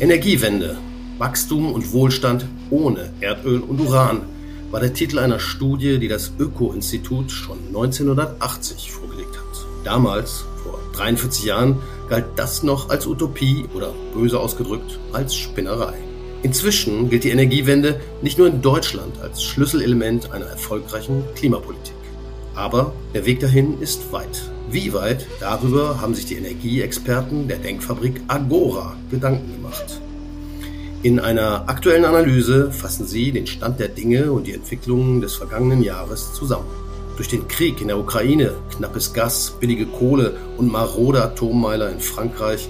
Energiewende, Wachstum und Wohlstand ohne Erdöl und Uran war der Titel einer Studie, die das Öko-Institut schon 1980 vorgelegt hat. Damals, vor 43 Jahren, galt das noch als Utopie oder böse ausgedrückt als Spinnerei. Inzwischen gilt die Energiewende nicht nur in Deutschland als Schlüsselelement einer erfolgreichen Klimapolitik. Aber der Weg dahin ist weit. Wie weit? Darüber haben sich die Energieexperten der Denkfabrik Agora Gedanken gemacht. In einer aktuellen Analyse fassen sie den Stand der Dinge und die Entwicklungen des vergangenen Jahres zusammen. Durch den Krieg in der Ukraine, knappes Gas, billige Kohle und marode Atommeiler in Frankreich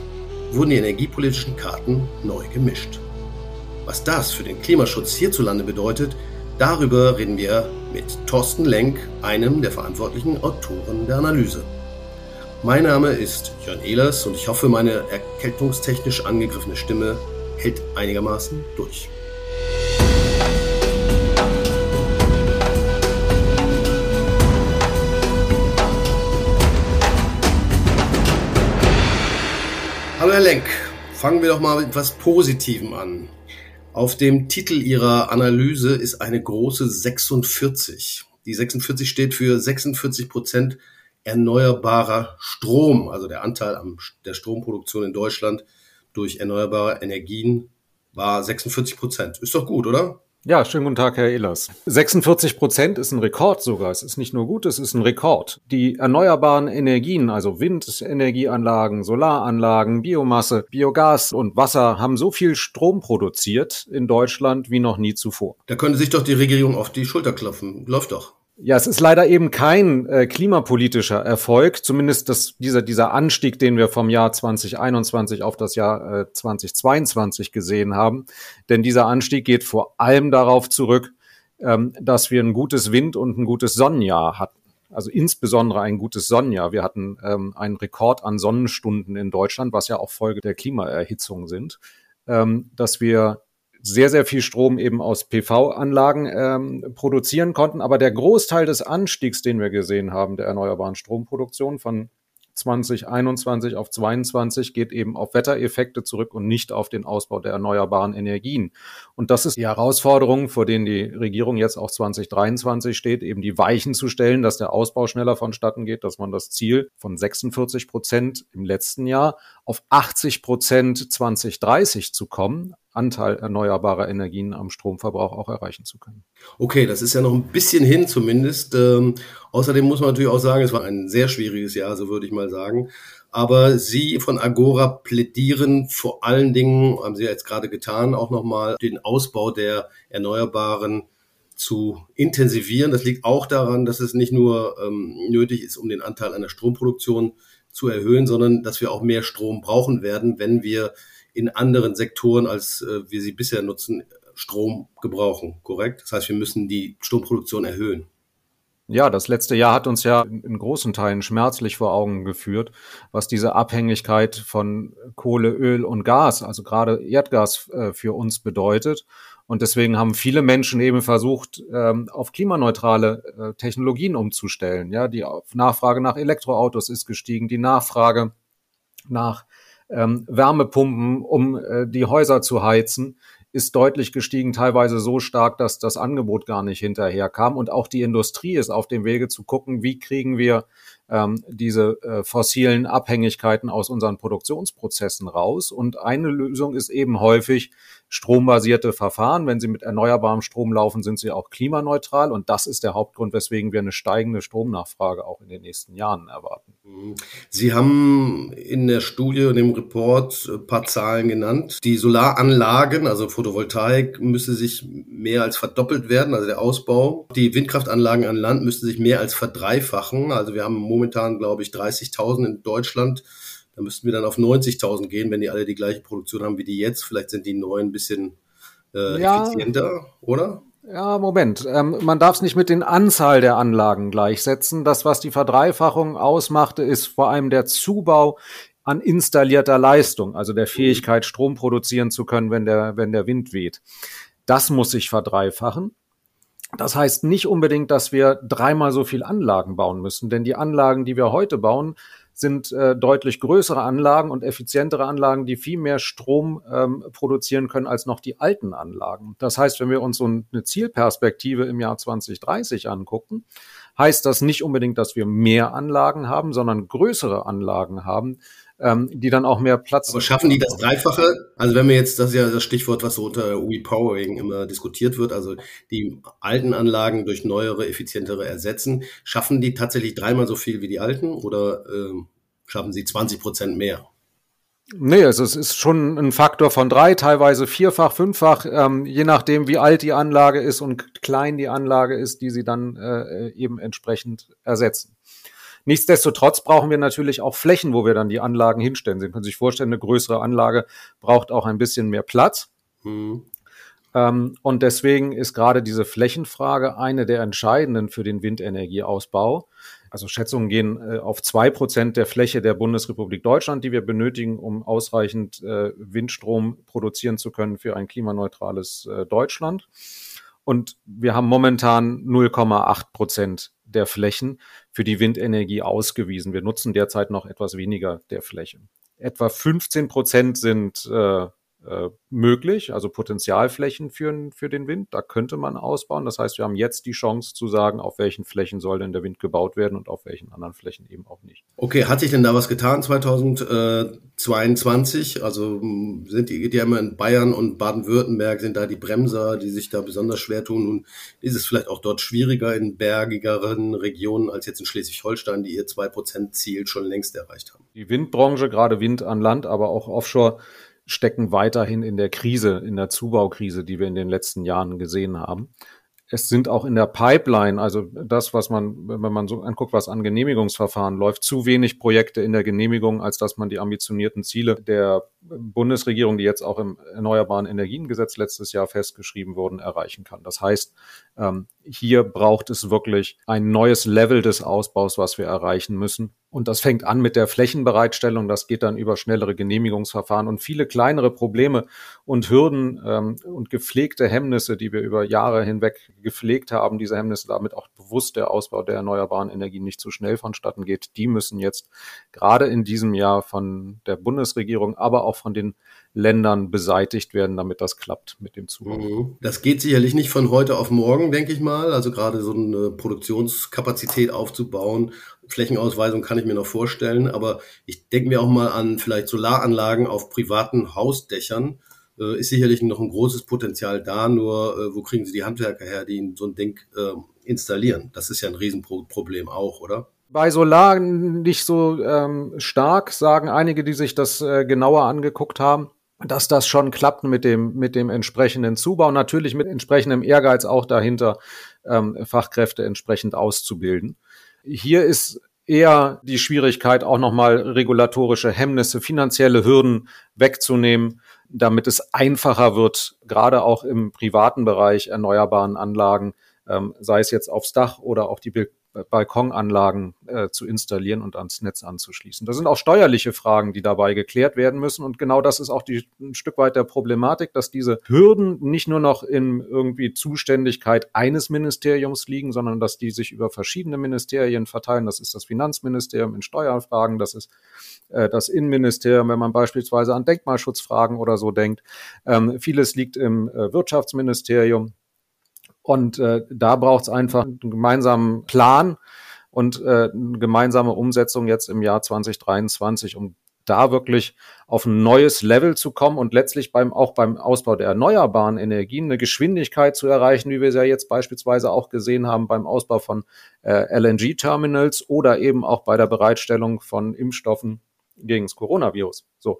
wurden die energiepolitischen Karten neu gemischt. Was das für den Klimaschutz hierzulande bedeutet, darüber reden wir mit Thorsten Lenk, einem der verantwortlichen Autoren der Analyse. Mein Name ist Jörn Ehlers und ich hoffe, meine erkältungstechnisch angegriffene Stimme hält einigermaßen durch. Hallo Herr Lenk, fangen wir doch mal mit etwas Positivem an. Auf dem Titel Ihrer Analyse ist eine große 46. Die 46 steht für 46 Prozent erneuerbarer Strom, also der Anteil an der Stromproduktion in Deutschland durch erneuerbare Energien war 46 Prozent. Ist doch gut, oder? Ja, schönen guten Tag, Herr Ehlers. 46 Prozent ist ein Rekord sogar. Es ist nicht nur gut, es ist ein Rekord. Die erneuerbaren Energien, also Windenergieanlagen, Solaranlagen, Biomasse, Biogas und Wasser haben so viel Strom produziert in Deutschland wie noch nie zuvor. Da könnte sich doch die Regierung auf die Schulter klopfen. Läuft doch. Ja, es ist leider eben kein äh, klimapolitischer Erfolg, zumindest das, dieser, dieser Anstieg, den wir vom Jahr 2021 auf das Jahr äh, 2022 gesehen haben. Denn dieser Anstieg geht vor allem darauf zurück, ähm, dass wir ein gutes Wind- und ein gutes Sonnenjahr hatten. Also insbesondere ein gutes Sonnenjahr. Wir hatten ähm, einen Rekord an Sonnenstunden in Deutschland, was ja auch Folge der Klimaerhitzung sind, ähm, dass wir sehr, sehr viel Strom eben aus PV-Anlagen ähm, produzieren konnten. Aber der Großteil des Anstiegs, den wir gesehen haben, der erneuerbaren Stromproduktion von 2021 auf 22 geht eben auf Wettereffekte zurück und nicht auf den Ausbau der erneuerbaren Energien. Und das ist die Herausforderung, vor denen die Regierung jetzt auch 2023 steht, eben die Weichen zu stellen, dass der Ausbau schneller vonstatten geht, dass man das Ziel von 46 Prozent im letzten Jahr auf 80 Prozent 2030 zu kommen, Anteil erneuerbarer Energien am Stromverbrauch auch erreichen zu können. Okay, das ist ja noch ein bisschen hin zumindest. Ähm, außerdem muss man natürlich auch sagen, es war ein sehr schwieriges Jahr, so würde ich mal sagen. Aber Sie von Agora plädieren vor allen Dingen, haben Sie ja jetzt gerade getan, auch nochmal den Ausbau der Erneuerbaren zu intensivieren. Das liegt auch daran, dass es nicht nur ähm, nötig ist, um den Anteil einer Stromproduktion zu erhöhen, sondern dass wir auch mehr Strom brauchen werden, wenn wir in anderen Sektoren, als äh, wir sie bisher nutzen, Strom gebrauchen, korrekt? Das heißt, wir müssen die Stromproduktion erhöhen. Ja, das letzte Jahr hat uns ja in großen Teilen schmerzlich vor Augen geführt, was diese Abhängigkeit von Kohle, Öl und Gas, also gerade Erdgas äh, für uns bedeutet. Und deswegen haben viele Menschen eben versucht, ähm, auf klimaneutrale äh, Technologien umzustellen. Ja, die Nachfrage nach Elektroautos ist gestiegen, die Nachfrage nach ähm, Wärmepumpen, um äh, die Häuser zu heizen, ist deutlich gestiegen, teilweise so stark, dass das Angebot gar nicht hinterherkam. Und auch die Industrie ist auf dem Wege zu gucken, wie kriegen wir ähm, diese äh, fossilen Abhängigkeiten aus unseren Produktionsprozessen raus. Und eine Lösung ist eben häufig strombasierte Verfahren. Wenn sie mit erneuerbarem Strom laufen, sind sie auch klimaneutral. Und das ist der Hauptgrund, weswegen wir eine steigende Stromnachfrage auch in den nächsten Jahren erwarten. Sie haben in der Studie und im Report ein paar Zahlen genannt. Die Solaranlagen, also Photovoltaik, müsste sich mehr als verdoppelt werden, also der Ausbau. Die Windkraftanlagen an Land müsste sich mehr als verdreifachen. Also wir haben momentan, glaube ich, 30.000 in Deutschland. Da müssten wir dann auf 90.000 gehen, wenn die alle die gleiche Produktion haben wie die jetzt. Vielleicht sind die neuen ein bisschen äh, ja. effizienter, oder? Ja, Moment. Ähm, man darf es nicht mit den Anzahl der Anlagen gleichsetzen. Das, was die Verdreifachung ausmachte, ist vor allem der Zubau an installierter Leistung, also der Fähigkeit, Strom produzieren zu können, wenn der, wenn der Wind weht. Das muss sich verdreifachen. Das heißt nicht unbedingt, dass wir dreimal so viel Anlagen bauen müssen, denn die Anlagen, die wir heute bauen, sind äh, deutlich größere Anlagen und effizientere Anlagen, die viel mehr Strom ähm, produzieren können als noch die alten Anlagen. Das heißt, wenn wir uns so eine Zielperspektive im Jahr 2030 angucken, heißt das nicht unbedingt, dass wir mehr Anlagen haben, sondern größere Anlagen haben, ähm, die dann auch mehr Platz. Aber schaffen die das Dreifache? Also wenn wir jetzt, das ist ja das Stichwort, was so unter Repowering immer diskutiert wird, also die alten Anlagen durch neuere, effizientere ersetzen, schaffen die tatsächlich dreimal so viel wie die alten oder äh, schaffen sie 20 Prozent mehr? Nee, also es ist schon ein Faktor von drei, teilweise vierfach, fünffach, ähm, je nachdem, wie alt die Anlage ist und klein die Anlage ist, die sie dann äh, eben entsprechend ersetzen. Nichtsdestotrotz brauchen wir natürlich auch Flächen, wo wir dann die Anlagen hinstellen. Sie können sich vorstellen, eine größere Anlage braucht auch ein bisschen mehr Platz. Mhm. Ähm, und deswegen ist gerade diese Flächenfrage eine der entscheidenden für den Windenergieausbau. Also Schätzungen gehen äh, auf zwei Prozent der Fläche der Bundesrepublik Deutschland, die wir benötigen, um ausreichend äh, Windstrom produzieren zu können für ein klimaneutrales äh, Deutschland. Und wir haben momentan 0,8 Prozent der Flächen für die Windenergie ausgewiesen. Wir nutzen derzeit noch etwas weniger der Fläche. Etwa 15 Prozent sind äh, äh, möglich, also Potenzialflächen für, für den Wind. Da könnte man ausbauen. Das heißt, wir haben jetzt die Chance zu sagen, auf welchen Flächen soll denn der Wind gebaut werden und auf welchen anderen Flächen eben auch nicht. Okay, hat sich denn da was getan 2022? Also hm, sind die, die immer in Bayern und Baden-Württemberg sind da die Bremser, die sich da besonders schwer tun. Nun ist es vielleicht auch dort schwieriger in bergigeren Regionen als jetzt in Schleswig-Holstein, die ihr 2%-Ziel schon längst erreicht haben. Die Windbranche, gerade Wind an Land, aber auch Offshore, stecken weiterhin in der Krise, in der Zubaukrise, die wir in den letzten Jahren gesehen haben. Es sind auch in der Pipeline, also das, was man, wenn man so anguckt, was an Genehmigungsverfahren läuft, zu wenig Projekte in der Genehmigung, als dass man die ambitionierten Ziele der Bundesregierung, die jetzt auch im Erneuerbaren Energiengesetz letztes Jahr festgeschrieben wurden, erreichen kann. Das heißt, ähm, hier braucht es wirklich ein neues Level des Ausbaus, was wir erreichen müssen. Und das fängt an mit der Flächenbereitstellung, das geht dann über schnellere Genehmigungsverfahren und viele kleinere Probleme und Hürden ähm, und gepflegte Hemmnisse, die wir über Jahre hinweg gepflegt haben, diese Hemmnisse, damit auch bewusst der Ausbau der erneuerbaren Energien nicht zu schnell vonstatten geht, die müssen jetzt gerade in diesem Jahr von der Bundesregierung, aber auch von den Ländern beseitigt werden, damit das klappt mit dem Zubau. Mhm. Das geht sicherlich nicht von heute auf morgen, denke ich mal. Also gerade so eine Produktionskapazität aufzubauen. Flächenausweisung kann ich mir noch vorstellen, aber ich denke mir auch mal an vielleicht Solaranlagen auf privaten Hausdächern. Äh, ist sicherlich noch ein großes Potenzial da, nur äh, wo kriegen Sie die Handwerker her, die so ein Ding äh, installieren? Das ist ja ein Riesenproblem auch, oder? Bei Solar nicht so ähm, stark, sagen einige, die sich das äh, genauer angeguckt haben dass das schon klappt mit dem, mit dem entsprechenden Zubau, natürlich mit entsprechendem Ehrgeiz auch dahinter, ähm, Fachkräfte entsprechend auszubilden. Hier ist eher die Schwierigkeit, auch nochmal regulatorische Hemmnisse, finanzielle Hürden wegzunehmen, damit es einfacher wird, gerade auch im privaten Bereich erneuerbaren Anlagen, ähm, sei es jetzt aufs Dach oder auch die Balkonanlagen äh, zu installieren und ans Netz anzuschließen. Das sind auch steuerliche Fragen, die dabei geklärt werden müssen. Und genau das ist auch die, ein Stück weit der Problematik, dass diese Hürden nicht nur noch in irgendwie Zuständigkeit eines Ministeriums liegen, sondern dass die sich über verschiedene Ministerien verteilen. Das ist das Finanzministerium in Steuerfragen, das ist äh, das Innenministerium, wenn man beispielsweise an Denkmalschutzfragen oder so denkt. Ähm, vieles liegt im äh, Wirtschaftsministerium. Und äh, da braucht es einfach einen gemeinsamen Plan und äh, eine gemeinsame Umsetzung jetzt im Jahr 2023, um da wirklich auf ein neues Level zu kommen und letztlich beim, auch beim Ausbau der erneuerbaren Energien eine Geschwindigkeit zu erreichen, wie wir es ja jetzt beispielsweise auch gesehen haben beim Ausbau von äh, LNG-Terminals oder eben auch bei der Bereitstellung von Impfstoffen gegen das Coronavirus. So,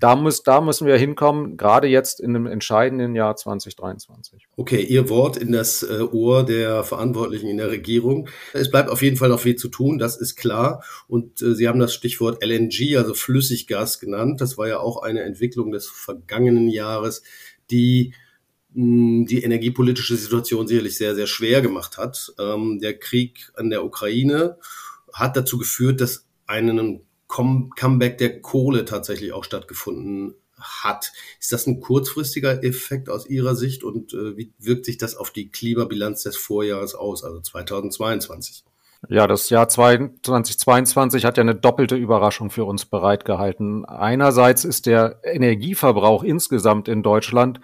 da, muss, da müssen wir hinkommen, gerade jetzt in dem entscheidenden Jahr 2023. Okay, Ihr Wort in das äh, Ohr der Verantwortlichen in der Regierung. Es bleibt auf jeden Fall noch viel zu tun, das ist klar. Und äh, Sie haben das Stichwort LNG, also Flüssiggas genannt. Das war ja auch eine Entwicklung des vergangenen Jahres, die hm, die energiepolitische Situation sicherlich sehr, sehr schwer gemacht hat. Ähm, der Krieg an der Ukraine hat dazu geführt, dass einen Comeback der Kohle tatsächlich auch stattgefunden hat. Ist das ein kurzfristiger Effekt aus Ihrer Sicht und äh, wie wirkt sich das auf die Klimabilanz des Vorjahres aus, also 2022? Ja, das Jahr 2022 hat ja eine doppelte Überraschung für uns bereitgehalten. Einerseits ist der Energieverbrauch insgesamt in Deutschland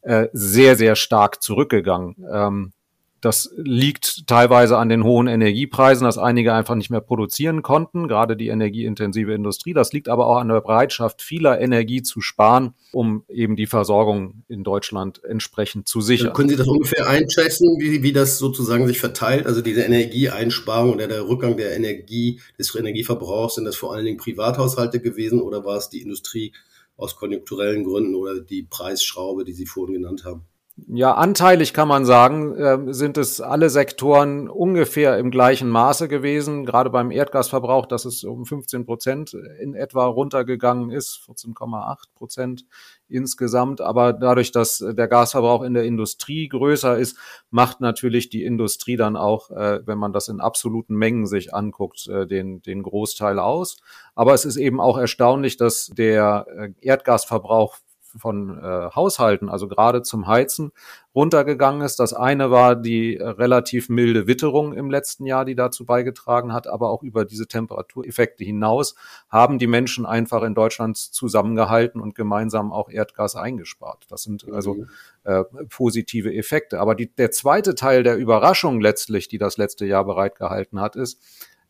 äh, sehr, sehr stark zurückgegangen. Ähm, das liegt teilweise an den hohen Energiepreisen, dass einige einfach nicht mehr produzieren konnten, gerade die energieintensive Industrie. Das liegt aber auch an der Bereitschaft vieler Energie zu sparen, um eben die Versorgung in Deutschland entsprechend zu sichern. Können Sie das ungefähr einschätzen, wie, wie das sozusagen sich verteilt? Also diese Energieeinsparung oder der Rückgang der Energie, des Energieverbrauchs, sind das vor allen Dingen Privathaushalte gewesen oder war es die Industrie aus konjunkturellen Gründen oder die Preisschraube, die Sie vorhin genannt haben? Ja, anteilig kann man sagen, äh, sind es alle Sektoren ungefähr im gleichen Maße gewesen. Gerade beim Erdgasverbrauch, dass es um 15 Prozent in etwa runtergegangen ist, 14,8 Prozent insgesamt. Aber dadurch, dass der Gasverbrauch in der Industrie größer ist, macht natürlich die Industrie dann auch, äh, wenn man das in absoluten Mengen sich anguckt, äh, den, den Großteil aus. Aber es ist eben auch erstaunlich, dass der äh, Erdgasverbrauch von äh, Haushalten, also gerade zum Heizen, runtergegangen ist. Das eine war die äh, relativ milde Witterung im letzten Jahr, die dazu beigetragen hat, aber auch über diese Temperatureffekte hinaus haben die Menschen einfach in Deutschland zusammengehalten und gemeinsam auch Erdgas eingespart. Das sind also mhm. äh, positive Effekte. Aber die, der zweite Teil der Überraschung letztlich, die das letzte Jahr bereitgehalten hat, ist,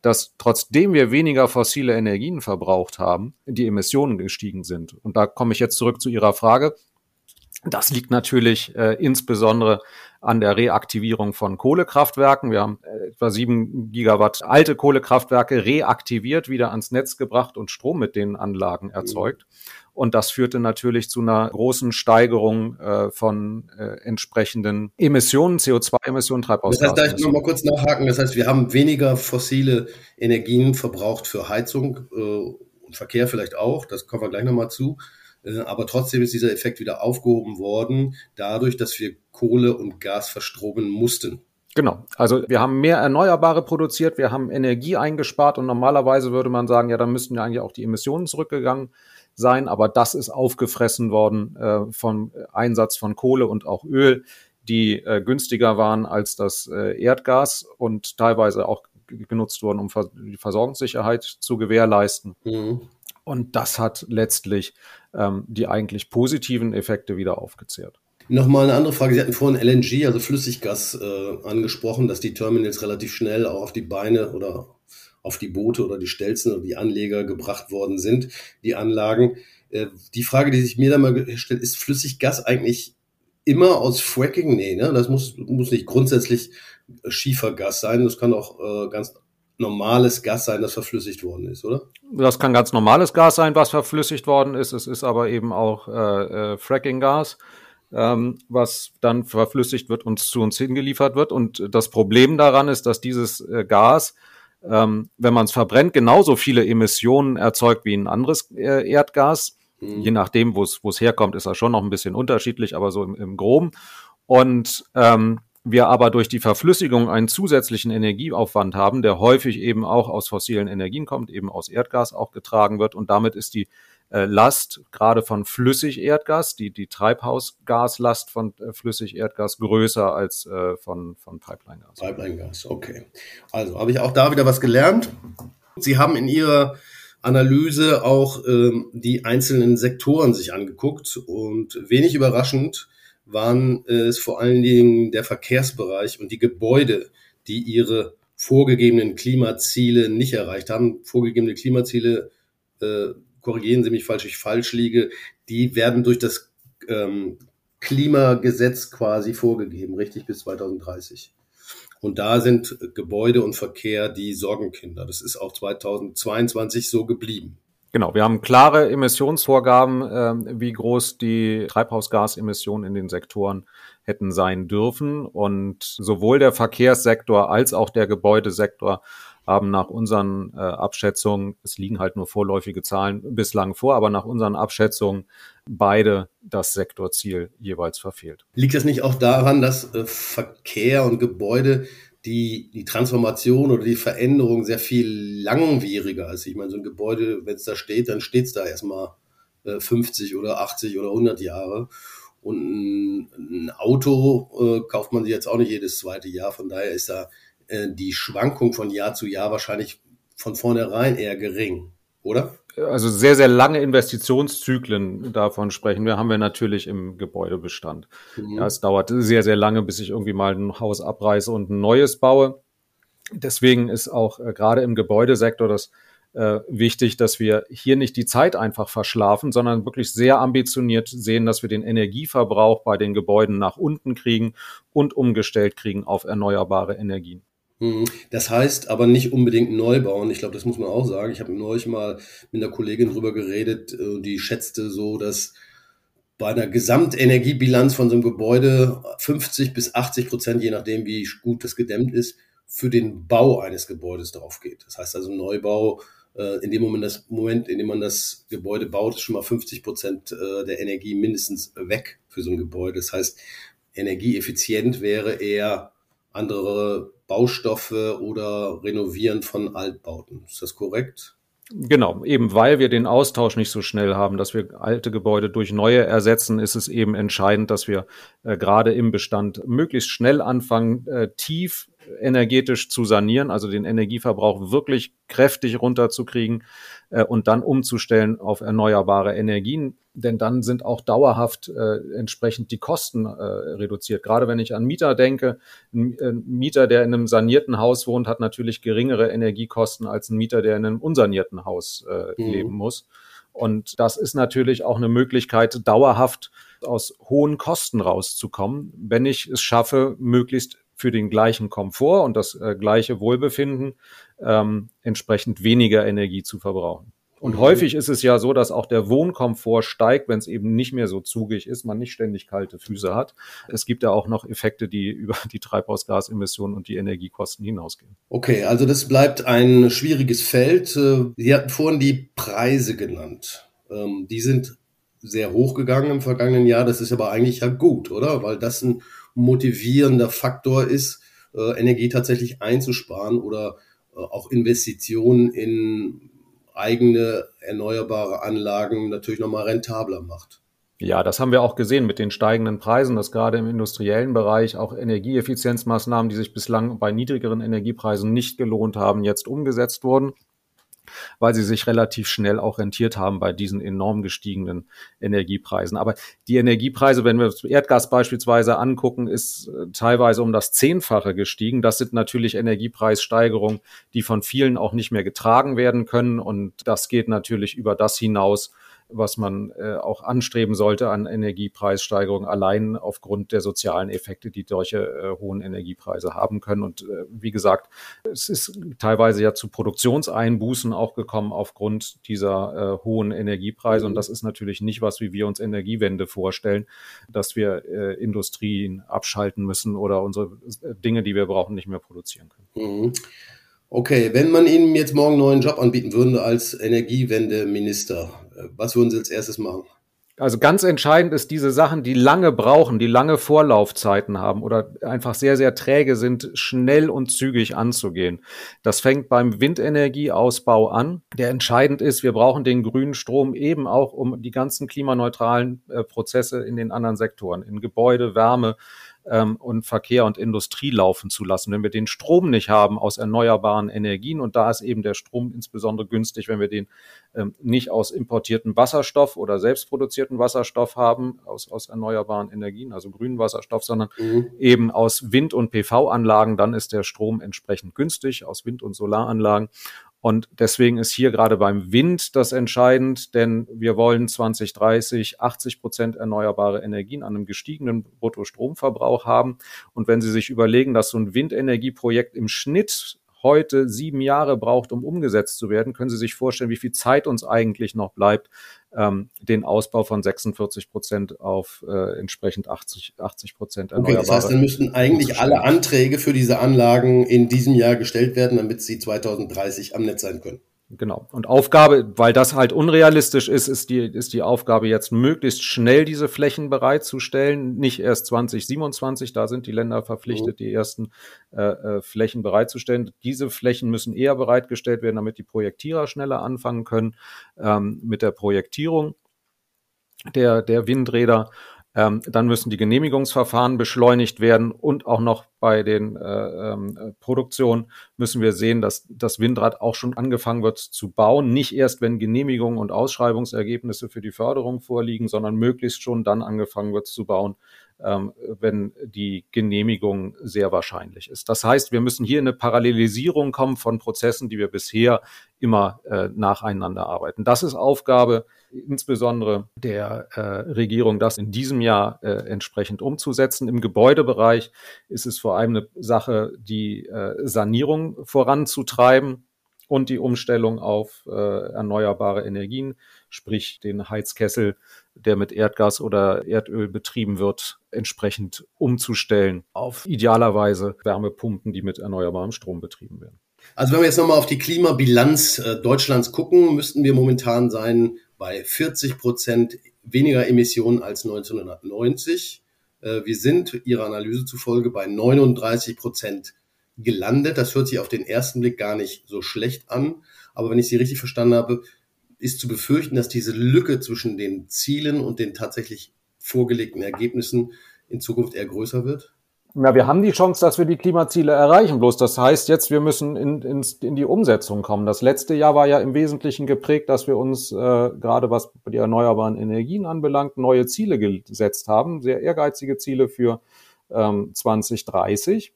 dass trotzdem wir weniger fossile Energien verbraucht haben, die Emissionen gestiegen sind. Und da komme ich jetzt zurück zu Ihrer Frage. Das liegt natürlich äh, insbesondere an der Reaktivierung von Kohlekraftwerken. Wir haben äh, etwa sieben Gigawatt alte Kohlekraftwerke reaktiviert, wieder ans Netz gebracht und Strom mit den Anlagen erzeugt. Und das führte natürlich zu einer großen Steigerung äh, von äh, entsprechenden Emissionen, CO2-Emissionen, Treibhausgasen. Das heißt, da ich nochmal kurz nachhaken. Das heißt, wir haben weniger fossile Energien verbraucht für Heizung äh, und Verkehr vielleicht auch. Das kommen wir gleich nochmal zu. Äh, aber trotzdem ist dieser Effekt wieder aufgehoben worden, dadurch, dass wir Kohle und Gas verstromen mussten. Genau. Also wir haben mehr Erneuerbare produziert, wir haben Energie eingespart und normalerweise würde man sagen, ja, dann müssten ja eigentlich auch die Emissionen zurückgegangen sein, aber das ist aufgefressen worden äh, vom Einsatz von Kohle und auch Öl, die äh, günstiger waren als das äh, Erdgas und teilweise auch genutzt wurden, um die Versorgungssicherheit zu gewährleisten. Mhm. Und das hat letztlich ähm, die eigentlich positiven Effekte wieder aufgezehrt. Nochmal eine andere Frage. Sie hatten vorhin LNG, also Flüssiggas, äh, angesprochen, dass die Terminals relativ schnell auch auf die Beine oder auf die Boote oder die Stelzen oder die Anleger gebracht worden sind, die Anlagen. Äh, die Frage, die sich mir da mal gestellt, ist Flüssiggas eigentlich immer aus Fracking? Nee, ne? Das muss, muss nicht grundsätzlich Schiefergas sein. Das kann auch äh, ganz normales Gas sein, das verflüssigt worden ist, oder? Das kann ganz normales Gas sein, was verflüssigt worden ist. Es ist aber eben auch äh, äh, Fracking-Gas, ähm, was dann verflüssigt wird und zu uns hingeliefert wird. Und das Problem daran ist, dass dieses äh, Gas ähm, wenn man es verbrennt, genauso viele Emissionen erzeugt wie ein anderes äh, Erdgas. Mhm. Je nachdem, wo es herkommt, ist das schon noch ein bisschen unterschiedlich, aber so im, im Groben. Und ähm, wir aber durch die Verflüssigung einen zusätzlichen Energieaufwand haben, der häufig eben auch aus fossilen Energien kommt, eben aus Erdgas auch getragen wird. Und damit ist die Last gerade von Flüssigerdgas, die, die Treibhausgaslast von äh, Flüssigerdgas größer als äh, von, von Pipeline-Gas. Pipeline-Gas, okay. Also habe ich auch da wieder was gelernt. Sie haben in Ihrer Analyse auch ähm, die einzelnen Sektoren sich angeguckt und wenig überraschend waren es vor allen Dingen der Verkehrsbereich und die Gebäude, die ihre vorgegebenen Klimaziele nicht erreicht haben. Vorgegebene Klimaziele äh, korrigieren Sie mich, falls ich falsch liege, die werden durch das ähm, Klimagesetz quasi vorgegeben, richtig bis 2030. Und da sind Gebäude und Verkehr die Sorgenkinder. Das ist auch 2022 so geblieben. Genau, wir haben klare Emissionsvorgaben, äh, wie groß die Treibhausgasemissionen in den Sektoren hätten sein dürfen. Und sowohl der Verkehrssektor als auch der Gebäudesektor haben nach unseren äh, Abschätzungen, es liegen halt nur vorläufige Zahlen bislang vor, aber nach unseren Abschätzungen beide das Sektorziel jeweils verfehlt. Liegt das nicht auch daran, dass äh, Verkehr und Gebäude die, die Transformation oder die Veränderung sehr viel langwieriger ist? Ich meine, so ein Gebäude, wenn es da steht, dann steht es da erstmal äh, 50 oder 80 oder 100 Jahre. Und ein, ein Auto äh, kauft man sich jetzt auch nicht jedes zweite Jahr. Von daher ist da äh, die Schwankung von Jahr zu Jahr wahrscheinlich von vornherein eher gering, oder? Also sehr, sehr lange Investitionszyklen davon sprechen wir, haben wir natürlich im Gebäudebestand. Mhm. Ja, es dauert sehr, sehr lange, bis ich irgendwie mal ein Haus abreiße und ein neues baue. Deswegen ist auch äh, gerade im Gebäudesektor das äh, wichtig, dass wir hier nicht die Zeit einfach verschlafen, sondern wirklich sehr ambitioniert sehen, dass wir den Energieverbrauch bei den Gebäuden nach unten kriegen und umgestellt kriegen auf erneuerbare Energien. Mhm. Das heißt aber nicht unbedingt neu bauen. Ich glaube, das muss man auch sagen. Ich habe neulich mal mit einer Kollegin drüber geredet, äh, die schätzte so, dass bei einer Gesamtenergiebilanz von so einem Gebäude 50 bis 80 Prozent, je nachdem, wie gut das gedämmt ist, für den Bau eines Gebäudes drauf geht. Das heißt also Neubau, äh, in dem Moment, das Moment, in dem man das Gebäude baut, ist schon mal 50 Prozent äh, der Energie mindestens weg für so ein Gebäude. Das heißt, energieeffizient wäre eher andere Baustoffe oder Renovieren von Altbauten. Ist das korrekt? Genau, eben weil wir den Austausch nicht so schnell haben, dass wir alte Gebäude durch neue ersetzen, ist es eben entscheidend, dass wir äh, gerade im Bestand möglichst schnell anfangen, äh, tief energetisch zu sanieren, also den Energieverbrauch wirklich kräftig runterzukriegen äh, und dann umzustellen auf erneuerbare Energien. Denn dann sind auch dauerhaft äh, entsprechend die Kosten äh, reduziert. Gerade wenn ich an Mieter denke, ein, ein, Mieter, der in einem sanierten Haus wohnt, hat natürlich geringere Energiekosten als ein Mieter, der in einem unsanierten Haus äh, mhm. leben muss. Und das ist natürlich auch eine Möglichkeit, dauerhaft aus hohen Kosten rauszukommen, wenn ich es schaffe, möglichst für den gleichen Komfort und das äh, gleiche Wohlbefinden ähm, entsprechend weniger Energie zu verbrauchen. Und mhm. häufig ist es ja so, dass auch der Wohnkomfort steigt, wenn es eben nicht mehr so zugig ist, man nicht ständig kalte Füße hat. Es gibt ja auch noch Effekte, die über die Treibhausgasemissionen und die Energiekosten hinausgehen. Okay, also das bleibt ein schwieriges Feld. Äh, Sie hatten vorhin die Preise genannt. Ähm, die sind sehr hoch gegangen im vergangenen Jahr. Das ist aber eigentlich ja gut, oder? Weil das ein motivierender Faktor ist, äh, Energie tatsächlich einzusparen oder auch Investitionen in eigene erneuerbare Anlagen natürlich nochmal rentabler macht. Ja, das haben wir auch gesehen mit den steigenden Preisen, dass gerade im industriellen Bereich auch Energieeffizienzmaßnahmen, die sich bislang bei niedrigeren Energiepreisen nicht gelohnt haben, jetzt umgesetzt wurden weil sie sich relativ schnell auch rentiert haben bei diesen enorm gestiegenen Energiepreisen. Aber die Energiepreise, wenn wir das Erdgas beispielsweise angucken, ist äh, teilweise um das Zehnfache gestiegen. Das sind natürlich Energiepreissteigerungen, die von vielen auch nicht mehr getragen werden können. Und das geht natürlich über das hinaus, was man äh, auch anstreben sollte an Energiepreissteigerungen, allein aufgrund der sozialen Effekte, die solche äh, hohen Energiepreise haben können. Und äh, wie gesagt, es ist teilweise ja zu Produktionseinbußen auch gekommen aufgrund dieser äh, hohen Energiepreise. Und das ist natürlich nicht was, wie wir uns Energiewende vorstellen, dass wir äh, Industrien abschalten müssen oder unsere äh, Dinge, die wir brauchen, nicht mehr produzieren können. Mhm. Okay, wenn man Ihnen jetzt morgen einen neuen Job anbieten würde als Energiewendeminister, was würden Sie als erstes machen? Also ganz entscheidend ist diese Sachen, die lange brauchen, die lange Vorlaufzeiten haben oder einfach sehr, sehr träge sind, schnell und zügig anzugehen. Das fängt beim Windenergieausbau an, der entscheidend ist. Wir brauchen den grünen Strom eben auch, um die ganzen klimaneutralen äh, Prozesse in den anderen Sektoren, in Gebäude, Wärme, ähm, und Verkehr und Industrie laufen zu lassen. Wenn wir den Strom nicht haben aus erneuerbaren Energien, und da ist eben der Strom insbesondere günstig, wenn wir den ähm, nicht aus importierten Wasserstoff oder selbstproduzierten Wasserstoff haben, aus, aus erneuerbaren Energien, also grünen Wasserstoff, sondern mhm. eben aus Wind- und PV-Anlagen, dann ist der Strom entsprechend günstig, aus Wind- und Solaranlagen. Und deswegen ist hier gerade beim Wind das entscheidend, denn wir wollen 2030 80 Prozent erneuerbare Energien an einem gestiegenen Bruttostromverbrauch haben. Und wenn Sie sich überlegen, dass so ein Windenergieprojekt im Schnitt heute sieben Jahre braucht, um umgesetzt zu werden, können Sie sich vorstellen, wie viel Zeit uns eigentlich noch bleibt, ähm, den Ausbau von 46 Prozent auf äh, entsprechend 80, 80 Prozent erneuerbare. Okay, das heißt, dann müssten eigentlich alle Anträge für diese Anlagen in diesem Jahr gestellt werden, damit sie 2030 am Netz sein können. Genau. Und Aufgabe, weil das halt unrealistisch ist, ist die, ist die Aufgabe jetzt möglichst schnell diese Flächen bereitzustellen. Nicht erst 2027, da sind die Länder verpflichtet, mhm. die ersten äh, äh, Flächen bereitzustellen. Diese Flächen müssen eher bereitgestellt werden, damit die Projektierer schneller anfangen können ähm, mit der Projektierung der, der Windräder. Ähm, dann müssen die Genehmigungsverfahren beschleunigt werden und auch noch bei den äh, ähm, Produktionen müssen wir sehen, dass das Windrad auch schon angefangen wird zu bauen. Nicht erst, wenn Genehmigungen und Ausschreibungsergebnisse für die Förderung vorliegen, sondern möglichst schon dann angefangen wird zu bauen, ähm, wenn die Genehmigung sehr wahrscheinlich ist. Das heißt, wir müssen hier in eine Parallelisierung kommen von Prozessen, die wir bisher immer äh, nacheinander arbeiten. Das ist Aufgabe insbesondere der äh, Regierung, das in diesem Jahr äh, entsprechend umzusetzen. Im Gebäudebereich ist es vor allem eine Sache, die äh, Sanierung voranzutreiben und die Umstellung auf äh, erneuerbare Energien, sprich den Heizkessel, der mit Erdgas oder Erdöl betrieben wird, entsprechend umzustellen auf idealerweise Wärmepumpen, die mit erneuerbarem Strom betrieben werden. Also wenn wir jetzt nochmal auf die Klimabilanz äh, Deutschlands gucken, müssten wir momentan sein bei 40 Prozent weniger Emissionen als 1990. Äh, wir sind Ihrer Analyse zufolge bei 39 Prozent gelandet. Das hört sich auf den ersten Blick gar nicht so schlecht an. Aber wenn ich Sie richtig verstanden habe, ist zu befürchten, dass diese Lücke zwischen den Zielen und den tatsächlich vorgelegten Ergebnissen in Zukunft eher größer wird? Ja, wir haben die Chance, dass wir die Klimaziele erreichen. Bloß das heißt jetzt, wir müssen in, in, in die Umsetzung kommen. Das letzte Jahr war ja im Wesentlichen geprägt, dass wir uns äh, gerade was die erneuerbaren Energien anbelangt, neue Ziele gesetzt haben, sehr ehrgeizige Ziele für ähm, 2030.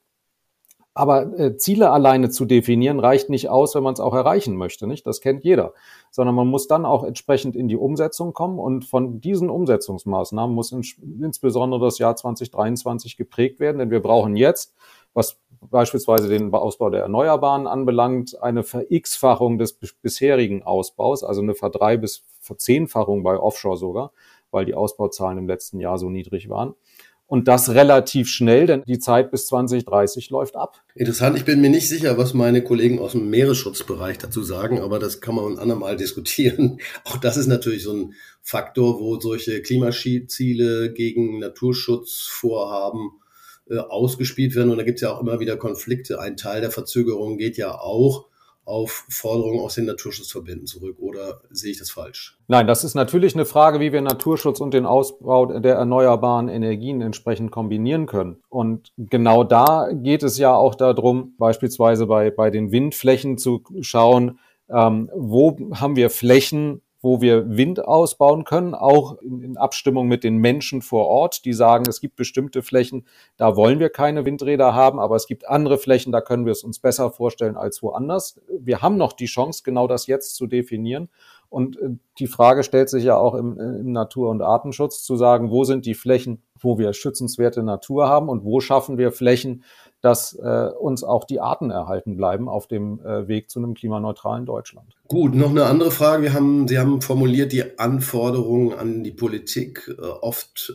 Aber äh, Ziele alleine zu definieren reicht nicht aus, wenn man es auch erreichen möchte, nicht? Das kennt jeder. Sondern man muss dann auch entsprechend in die Umsetzung kommen und von diesen Umsetzungsmaßnahmen muss in, insbesondere das Jahr 2023 geprägt werden, denn wir brauchen jetzt, was beispielsweise den Ausbau der Erneuerbaren anbelangt, eine Ver-X-Fachung des bisherigen Ausbaus, also eine Verdrei- bis Verzehnfachung bei Offshore sogar, weil die Ausbauzahlen im letzten Jahr so niedrig waren. Und das relativ schnell, denn die Zeit bis 2030 läuft ab. Interessant, ich bin mir nicht sicher, was meine Kollegen aus dem Meeresschutzbereich dazu sagen, aber das kann man ein andermal diskutieren. Auch das ist natürlich so ein Faktor, wo solche Klimaziele gegen Naturschutzvorhaben äh, ausgespielt werden. Und da gibt es ja auch immer wieder Konflikte. Ein Teil der Verzögerung geht ja auch auf Forderungen aus den Naturschutzverbänden zurück oder sehe ich das falsch? Nein, das ist natürlich eine Frage, wie wir Naturschutz und den Ausbau der erneuerbaren Energien entsprechend kombinieren können. Und genau da geht es ja auch darum, beispielsweise bei, bei den Windflächen zu schauen, ähm, wo haben wir Flächen, wo wir Wind ausbauen können, auch in, in, Abstimmung mit den Menschen vor Ort, die sagen, es gibt bestimmte Flächen, da wollen wir keine Windräder haben, aber es gibt andere Flächen, da können wir es uns besser vorstellen als woanders. Wir haben noch die Chance, genau das jetzt zu definieren. Und äh, die Frage stellt sich ja auch im, im Natur- und Artenschutz zu sagen, wo sind die Flächen, wo wir schützenswerte Natur haben und wo schaffen wir Flächen, dass äh, uns auch die Arten erhalten bleiben auf dem äh, Weg zu einem klimaneutralen Deutschland. Gut, noch eine andere Frage. Wir haben, Sie haben formuliert die Anforderungen an die Politik. Äh, oft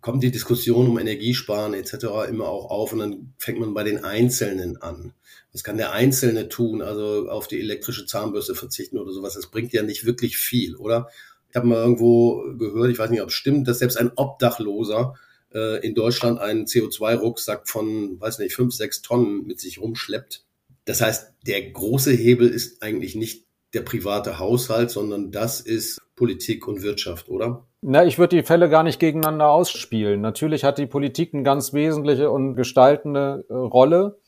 kommt die Diskussion um Energiesparen etc. immer auch auf und dann fängt man bei den Einzelnen an. Was kann der Einzelne tun? Also auf die elektrische Zahnbürste verzichten oder sowas. Das bringt ja nicht wirklich viel, oder? Ich habe mal irgendwo gehört, ich weiß nicht, ob es stimmt, dass selbst ein Obdachloser äh, in Deutschland einen CO2-Rucksack von, weiß nicht, fünf, sechs Tonnen mit sich rumschleppt. Das heißt, der große Hebel ist eigentlich nicht der private Haushalt, sondern das ist Politik und Wirtschaft, oder? Na, ich würde die Fälle gar nicht gegeneinander ausspielen. Natürlich hat die Politik eine ganz wesentliche und gestaltende äh, Rolle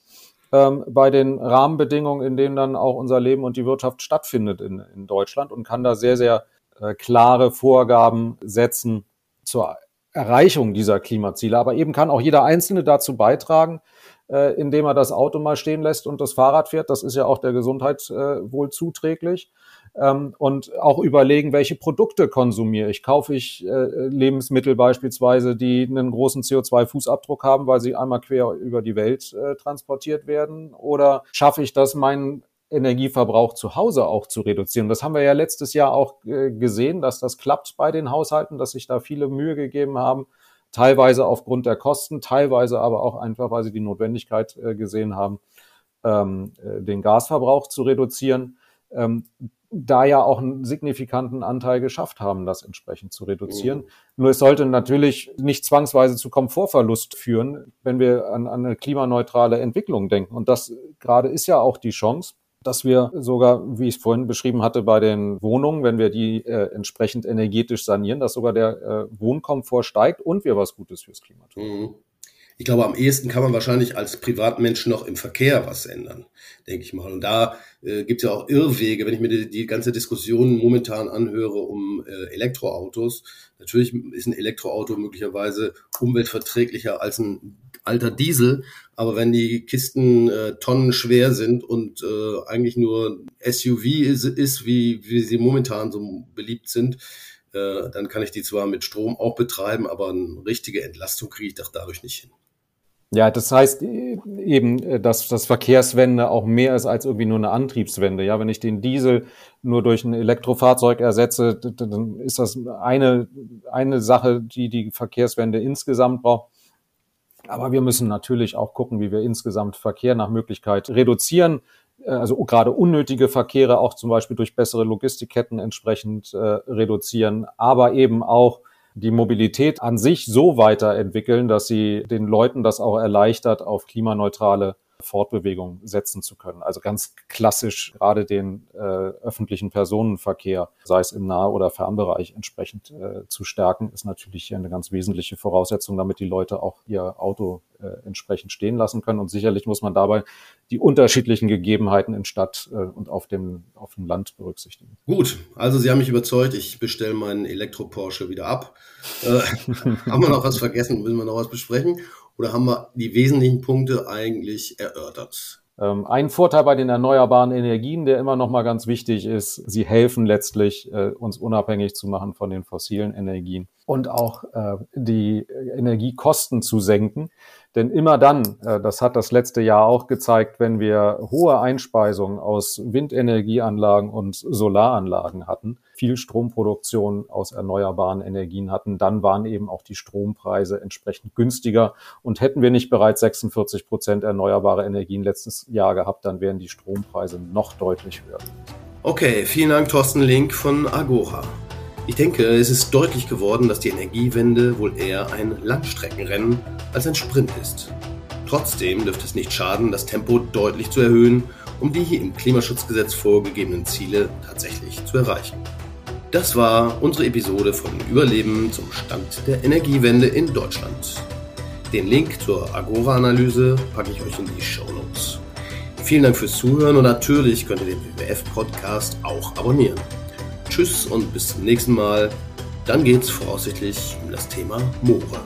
ähm, bei den Rahmenbedingungen, in denen dann auch unser Leben und die Wirtschaft stattfindet in, in Deutschland und kann da sehr, sehr äh, klare Vorgaben setzen zur Erreichung dieser Klimaziele. Aber eben kann auch jeder Einzelne dazu beitragen, äh, indem er das Auto mal stehen lässt und das Fahrrad fährt. Das ist ja auch der Gesundheit äh, wohl zuträglich. Ähm, und auch überlegen, welche Produkte konsumiere ich. Kaufe ich äh, Lebensmittel beispielsweise, die einen großen CO2-Fußabdruck haben, weil sie einmal quer über die Welt äh, transportiert werden? Oder schaffe ich das, meinen Energieverbrauch zu Hause auch zu reduzieren. Das haben wir ja letztes Jahr auch äh, gesehen, dass das klappt bei den Haushalten, dass sich da viele Mühe gegeben haben, teilweise aufgrund der Kosten, teilweise aber auch einfach, weil sie die Notwendigkeit äh, gesehen haben, ähm, äh, den Gasverbrauch zu reduzieren. Ähm, da ja auch einen signifikanten Anteil geschafft haben, das entsprechend zu reduzieren. Mhm. Nur es sollte natürlich nicht zwangsweise zu Komfortverlust führen, wenn wir an, an eine klimaneutrale Entwicklung denken. Und das gerade ist ja auch die Chance, dass wir sogar, wie ich es vorhin beschrieben hatte, bei den Wohnungen, wenn wir die äh, entsprechend energetisch sanieren, dass sogar der äh, Wohnkomfort steigt und wir was Gutes fürs Klima tun. Mhm. Ich glaube, am ehesten kann man wahrscheinlich als Privatmensch noch im Verkehr was ändern, denke ich mal. Und da äh, gibt es ja auch Irrwege, wenn ich mir die, die ganze Diskussion momentan anhöre um äh, Elektroautos. Natürlich ist ein Elektroauto möglicherweise umweltverträglicher als ein alter Diesel, aber wenn die Kisten äh, tonnenschwer sind und äh, eigentlich nur SUV ist, ist wie, wie sie momentan so beliebt sind, äh, dann kann ich die zwar mit Strom auch betreiben, aber eine richtige Entlastung kriege ich doch dadurch nicht hin. Ja, das heißt äh, eben, äh, dass das Verkehrswende auch mehr ist als irgendwie nur eine Antriebswende. Ja, wenn ich den Diesel nur durch ein Elektrofahrzeug ersetze, dann ist das eine, eine Sache, die die Verkehrswende insgesamt braucht. Aber wir müssen natürlich auch gucken, wie wir insgesamt Verkehr nach Möglichkeit reduzieren. Äh, also gerade unnötige Verkehre auch zum Beispiel durch bessere Logistikketten entsprechend äh, reduzieren, aber eben auch die Mobilität an sich so weiterentwickeln, dass sie den Leuten das auch erleichtert, auf klimaneutrale Fortbewegung setzen zu können. Also ganz klassisch gerade den äh, öffentlichen Personenverkehr, sei es im Nah- oder Fernbereich, entsprechend äh, zu stärken, ist natürlich eine ganz wesentliche Voraussetzung, damit die Leute auch ihr Auto äh, entsprechend stehen lassen können. Und sicherlich muss man dabei die unterschiedlichen Gegebenheiten in Stadt äh, und auf dem, auf dem Land berücksichtigen. Gut, also Sie haben mich überzeugt, ich bestelle meinen Elektro-Porsche wieder ab. Äh, haben wir noch was vergessen? Müssen wir noch was besprechen? Oder haben wir die wesentlichen Punkte eigentlich erörtert? Ähm, ein Vorteil bei den erneuerbaren Energien, der immer noch mal ganz wichtig ist, sie helfen letztlich, äh, uns unabhängig zu machen von den fossilen Energien und auch äh, die Energiekosten zu senken. Denn immer dann, äh, das hat das letzte Jahr auch gezeigt, wenn wir hohe Einspeisungen aus Windenergieanlagen und Solaranlagen hatten, viel Stromproduktion aus erneuerbaren Energien hatten, dann waren eben auch die Strompreise entsprechend günstiger. Und hätten wir nicht bereits 46 Prozent erneuerbare Energien letztes Jahr gehabt, dann wären die Strompreise noch deutlich höher. Okay, vielen Dank, Thorsten Link von Agora. Ich denke, es ist deutlich geworden, dass die Energiewende wohl eher ein Langstreckenrennen als ein Sprint ist. Trotzdem dürfte es nicht schaden, das Tempo deutlich zu erhöhen, um die hier im Klimaschutzgesetz vorgegebenen Ziele tatsächlich zu erreichen. Das war unsere Episode von Überleben zum Stand der Energiewende in Deutschland. Den Link zur Agora-Analyse packe ich euch in die Show Notes. Vielen Dank fürs Zuhören und natürlich könnt ihr den WWF-Podcast auch abonnieren. Tschüss und bis zum nächsten Mal. Dann geht es voraussichtlich um das Thema Moore.